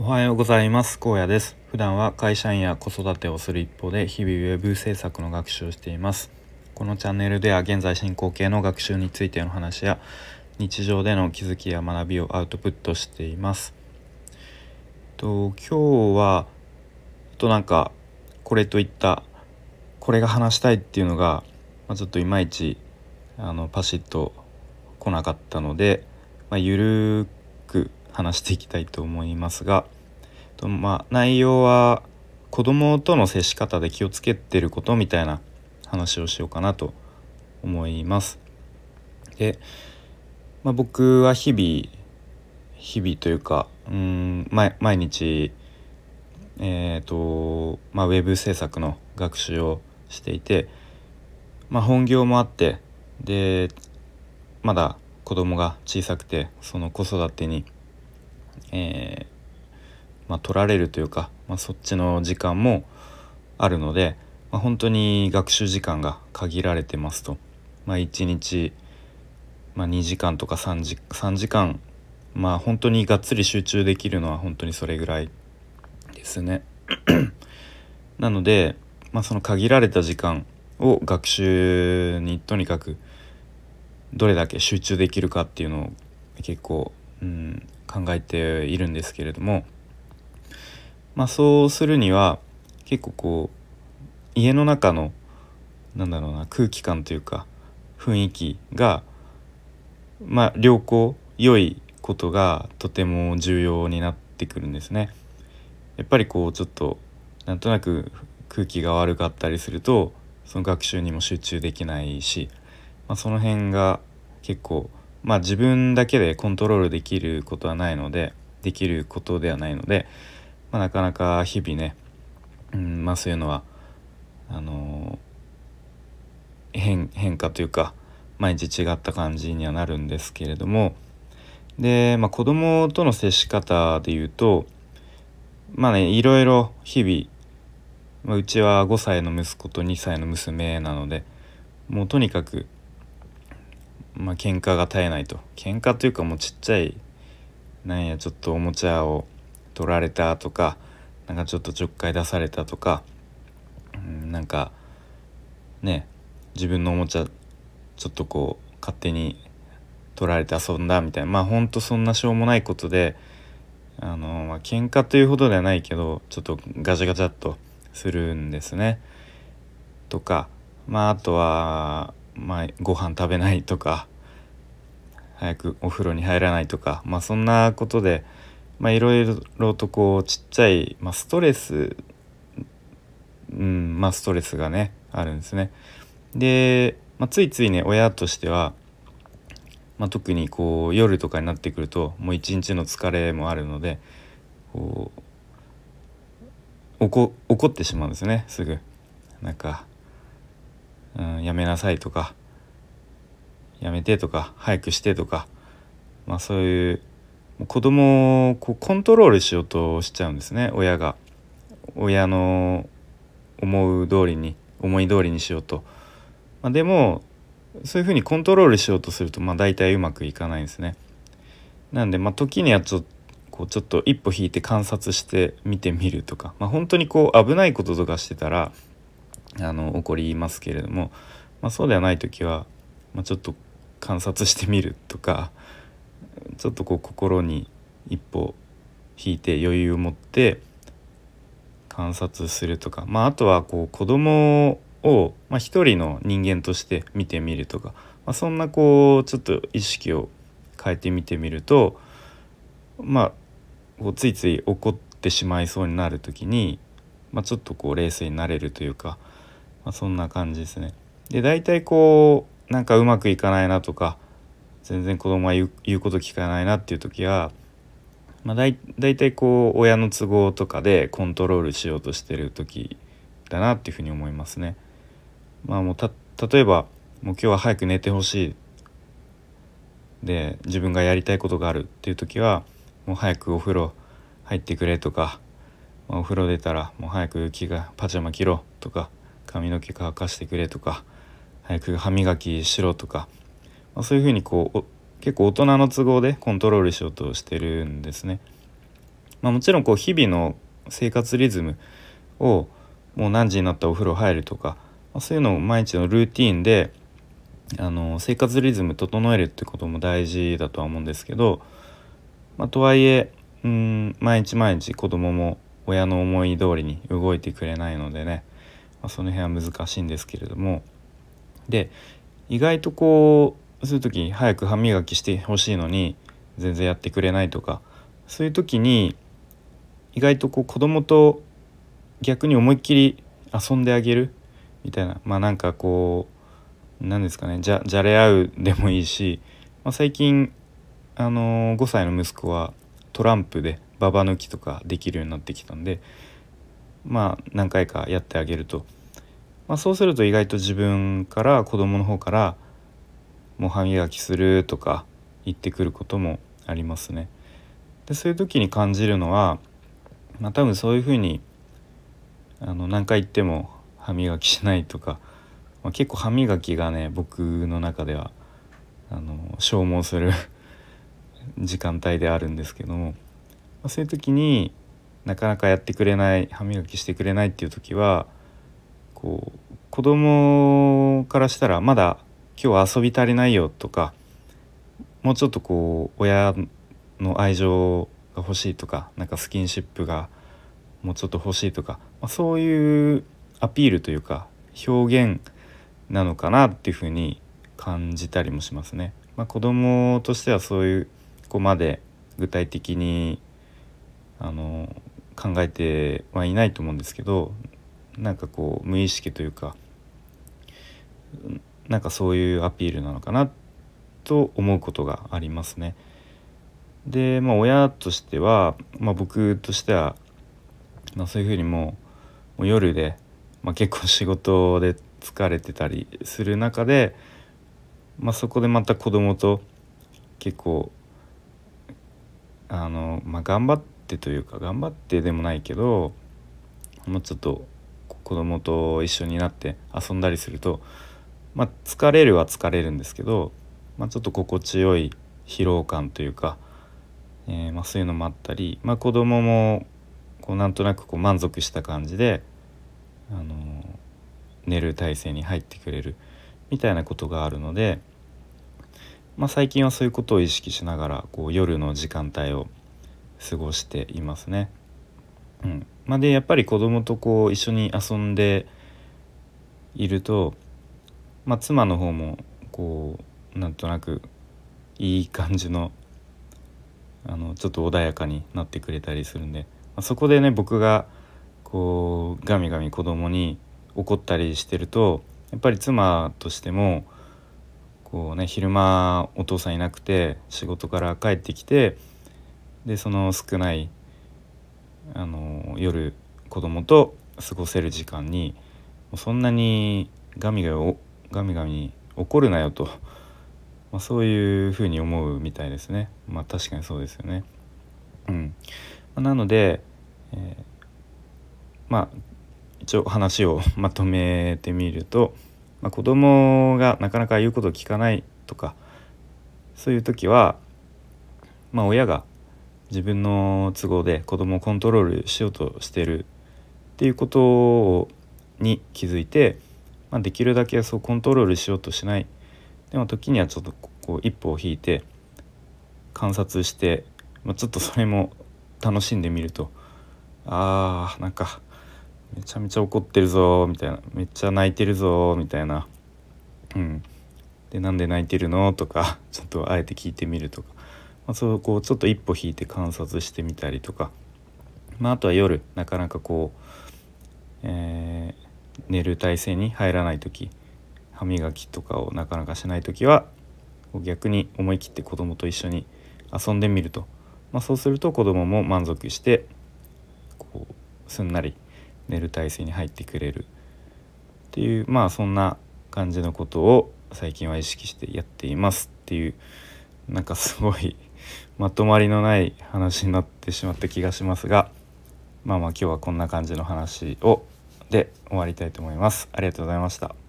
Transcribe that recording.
おはようございます。高野です。普段は会社員や子育てをする一方で日々ウェブ制作の学習をしています。このチャンネルでは現在進行形の学習についての話や日常での気づきや学びをアウトプットしています。と今日はとなんかこれといったこれが話したいっていうのが、まあ、ちょっといまいちあのパシッと来なかったので、まあ、ゆるく話していきたいと思いますが、とまあ、内容は子供との接し方で気をつけてることみたいな話をしようかなと思います。で、まあ、僕は日々日々というかうん毎日えーとまあ、ウェブ制作の学習をしていて、まあ、本業もあってでまだ子供が小さくてその子育てに、えー、まあ、取られるというか、まあ、そっちの時間もあるので、まあ、本当に学習時間が限られてますと、まあ、1日、ま、2時間とか3時 ,3 時間まあ本当にがっつり集中できるのは本当にそれぐらいですね。なので、まあ、その限られた時間を学習にとにかくどれだけ集中できるかっていうのを結構、うん、考えているんですけれども、まあ、そうするには結構こう家の中のなんだろうな空気感というか雰囲気がまあ良好良いことがとても重要になってくるんですね。やっぱりこうちょっとなんとなく空気が悪かったりするとその学習にも集中できないし、まあ、その辺が結構まあ自分だけでコントロールできることはないのでできることではないので、まあ、なかなか日々ね、うんまあ、そういうのはあの、変変化というか毎日違った感じにはなるんですけれどもで、まあ、子供との接し方で言うとまあねいろいろ日々まあ、うちは5歳の息子と2歳の娘なのでもうとにかくまあ喧嘩が絶えないと喧嘩というかもうちっちゃいなんやちょっとおもちゃを取られたとかなんかちょっとちょっかい出されたとか、うん、なんかね自分のおもちゃちょっとこう勝手に取られて遊んだみたいなまあほんとそんなしょうもないことであのまあ喧嘩というほどではないけどちょっとガチャガチャっとするんですね。とかまああとは、まあ、ご飯食べないとか早くお風呂に入らないとかまあそんなことでいろいろとこうちっちゃい、まあ、ストレスうんまあストレスがねあるんですね。で、まあ、ついついね親としては、まあ、特にこう夜とかになってくるともう一日の疲れもあるのでこう怒怒ってしまうんですねすぐなんか、うん、やめなさいとかやめてとか早くしてとかまあそういう子供をこうコントロールしようとしちゃうんですね親が。親の思う通りに思い通りにしようと、まあ、でもそういうふうにコントロールしようとするとまあ大体うまくいかないんですね。なんでまあ時にはちょっとこうちょっと一歩引いて観察して見てみるとか、まあ、本当にこう危ないこととかしてたらあの起こりますけれども、まあ、そうではない時は、まあ、ちょっと観察してみるとかちょっとこう心に一歩引いて余裕を持って観察するとか、まあ、あとはこう子供を、まあ、一人の人間として見てみるとか、まあ、そんなこうちょっと意識を変えてみてみるとまあこうついつい怒ってしまいそうになる時に、まあ、ちょっとこう冷静になれるというか、まあ、そんな感じですね。で大体こうなんかうまくいかないなとか全然子供は言う言うこと聞かないなっていう時は、まあ、だい大体こう親の都合とかでコントロールしようとしてる時だなっていうふうに思いますね。まあ、もうた例えばもう今日は早く寝てほしいで自分がやりたいことがあるっていう時はもう早くお風呂入ってくれとか、まお風呂出たらもう早く着がパジャマ着ろとか髪の毛乾かしてくれとか早く歯磨きしろとか、まあ、そういうふうにこう結構大人の都合でコントロールしようとしてるんですね。まあ、もちろんこう日々の生活リズムをもう何時になったらお風呂入るとか、まあ、そういうのを毎日のルーティンであの生活リズム整えるってことも大事だとは思うんですけど、まあ、とはいえうん毎日毎日子供も親の思い通りに動いてくれないのでね、まあ、その辺は難しいんですけれども。で意外とこうそういう時に早く歯磨きしてほしいのに全然やってくれないとかそういう時に意外とこう子供と逆に思いっきり遊んであげるみたいなまあなんかこう何ですかねじゃじゃれ合うでもいいし、まあ、最近あの、5歳の息子はトランプでババ抜きとかできるようになってきたんでまあ何回かやってあげると、まあ、そうすると意外と自分から子供の方から「もう歯磨きする」とか言ってくることもありますね。でそういう時に感じるのは、まあ、多分そういうふうにあの何回言っても歯磨きしないとか、まあ、結構歯磨きがね僕の中ではあの消耗する 時間帯であるんですけども、まあ、そういう時になかなかやってくれない歯磨きしてくれないっていう時はこう子供からしたらまだ今日は遊び足りないよとかもうちょっとこう親の愛情が欲しいとかなんかスキンシップがもうちょっと欲しいとか、まあ、そういうアピールというか表現なのかなっていうふうに感じたりもしますね。まあ、子供としてはそういう子まで具体的にあの考えてはいないと思うんですけどなんかこう無意識というかなんかそういうアピールなのかなと思うことがありますね。でまあ親としては、まあ、僕としては、まあ、そういうふうにもう夜で、まあ、結構仕事で疲れてたりする中で、まあ、そこでまた子供と結構あの、まあ、頑張ってというか頑張ってでもないけどもうちょっと子供と一緒になって遊んだりすると、まあ、疲れるは疲れるんですけど、まあ、ちょっと心地よい疲労感というかえー、ま、そういうのもあったり、まあ、子供もこうなんとなくこう満足した感じで、あのー、寝る体勢に入ってくれるみたいなことがあるので、まあ、最近はそういうことを意識しながらこう夜の時間帯を過ごしていますね。うんまあ、でやっぱり子供とこう一緒に遊んでいると、まあ、妻の方もこうなんとなくいい感じのあのちょっと穏やかになってくれたりするんで、まあ、そこでね僕がこうガミガミ子供に怒ったりしてるとやっぱり妻としてもこうね昼間お父さんいなくて仕事から帰ってきてでその少ないあの夜子供と過ごせる時間にそんなにガミガミガミガミ怒るなよとまあ、そういうふうに思うみたいですね。まあ確かにそうですよね。うん。まあ、なので、えー、まあ一応話を まとめてみると、まあ、子供がなかなか言うことを聞かないとかそういう時はまあ親が自分の都合で子供をコントロールしようとしてるっていうことに気づいて、まあ、できるだけそうコントロールしようとしない。でも時にはちょっとこう一歩を引いて観察して、まあ、ちょっとそれも楽しんでみるとあーなんかめちゃめちゃ怒ってるぞみたいなめっちゃ泣いてるぞみたいな。うん。でなんで泣いてるの？とかちょっとあえて聞いてみるとか、まあ、そうこうちょっと一歩引いて観察してみたりとか、まあ、あとは夜なかなかこう、えー、寝る体勢に入らない時歯磨きとかをなかなかしない時は逆に思い切って子供と一緒に遊んでみると、まあ、そうすると子供も満足してこうすんなり寝る体勢に入ってくれる。っていうまあそんな感じのことを最近は意識してやっていますっていうなんかすごいまとまりのない話になってしまった気がしますがまあまあ今日はこんな感じの話をで終わりたいと思います。ありがとうございました。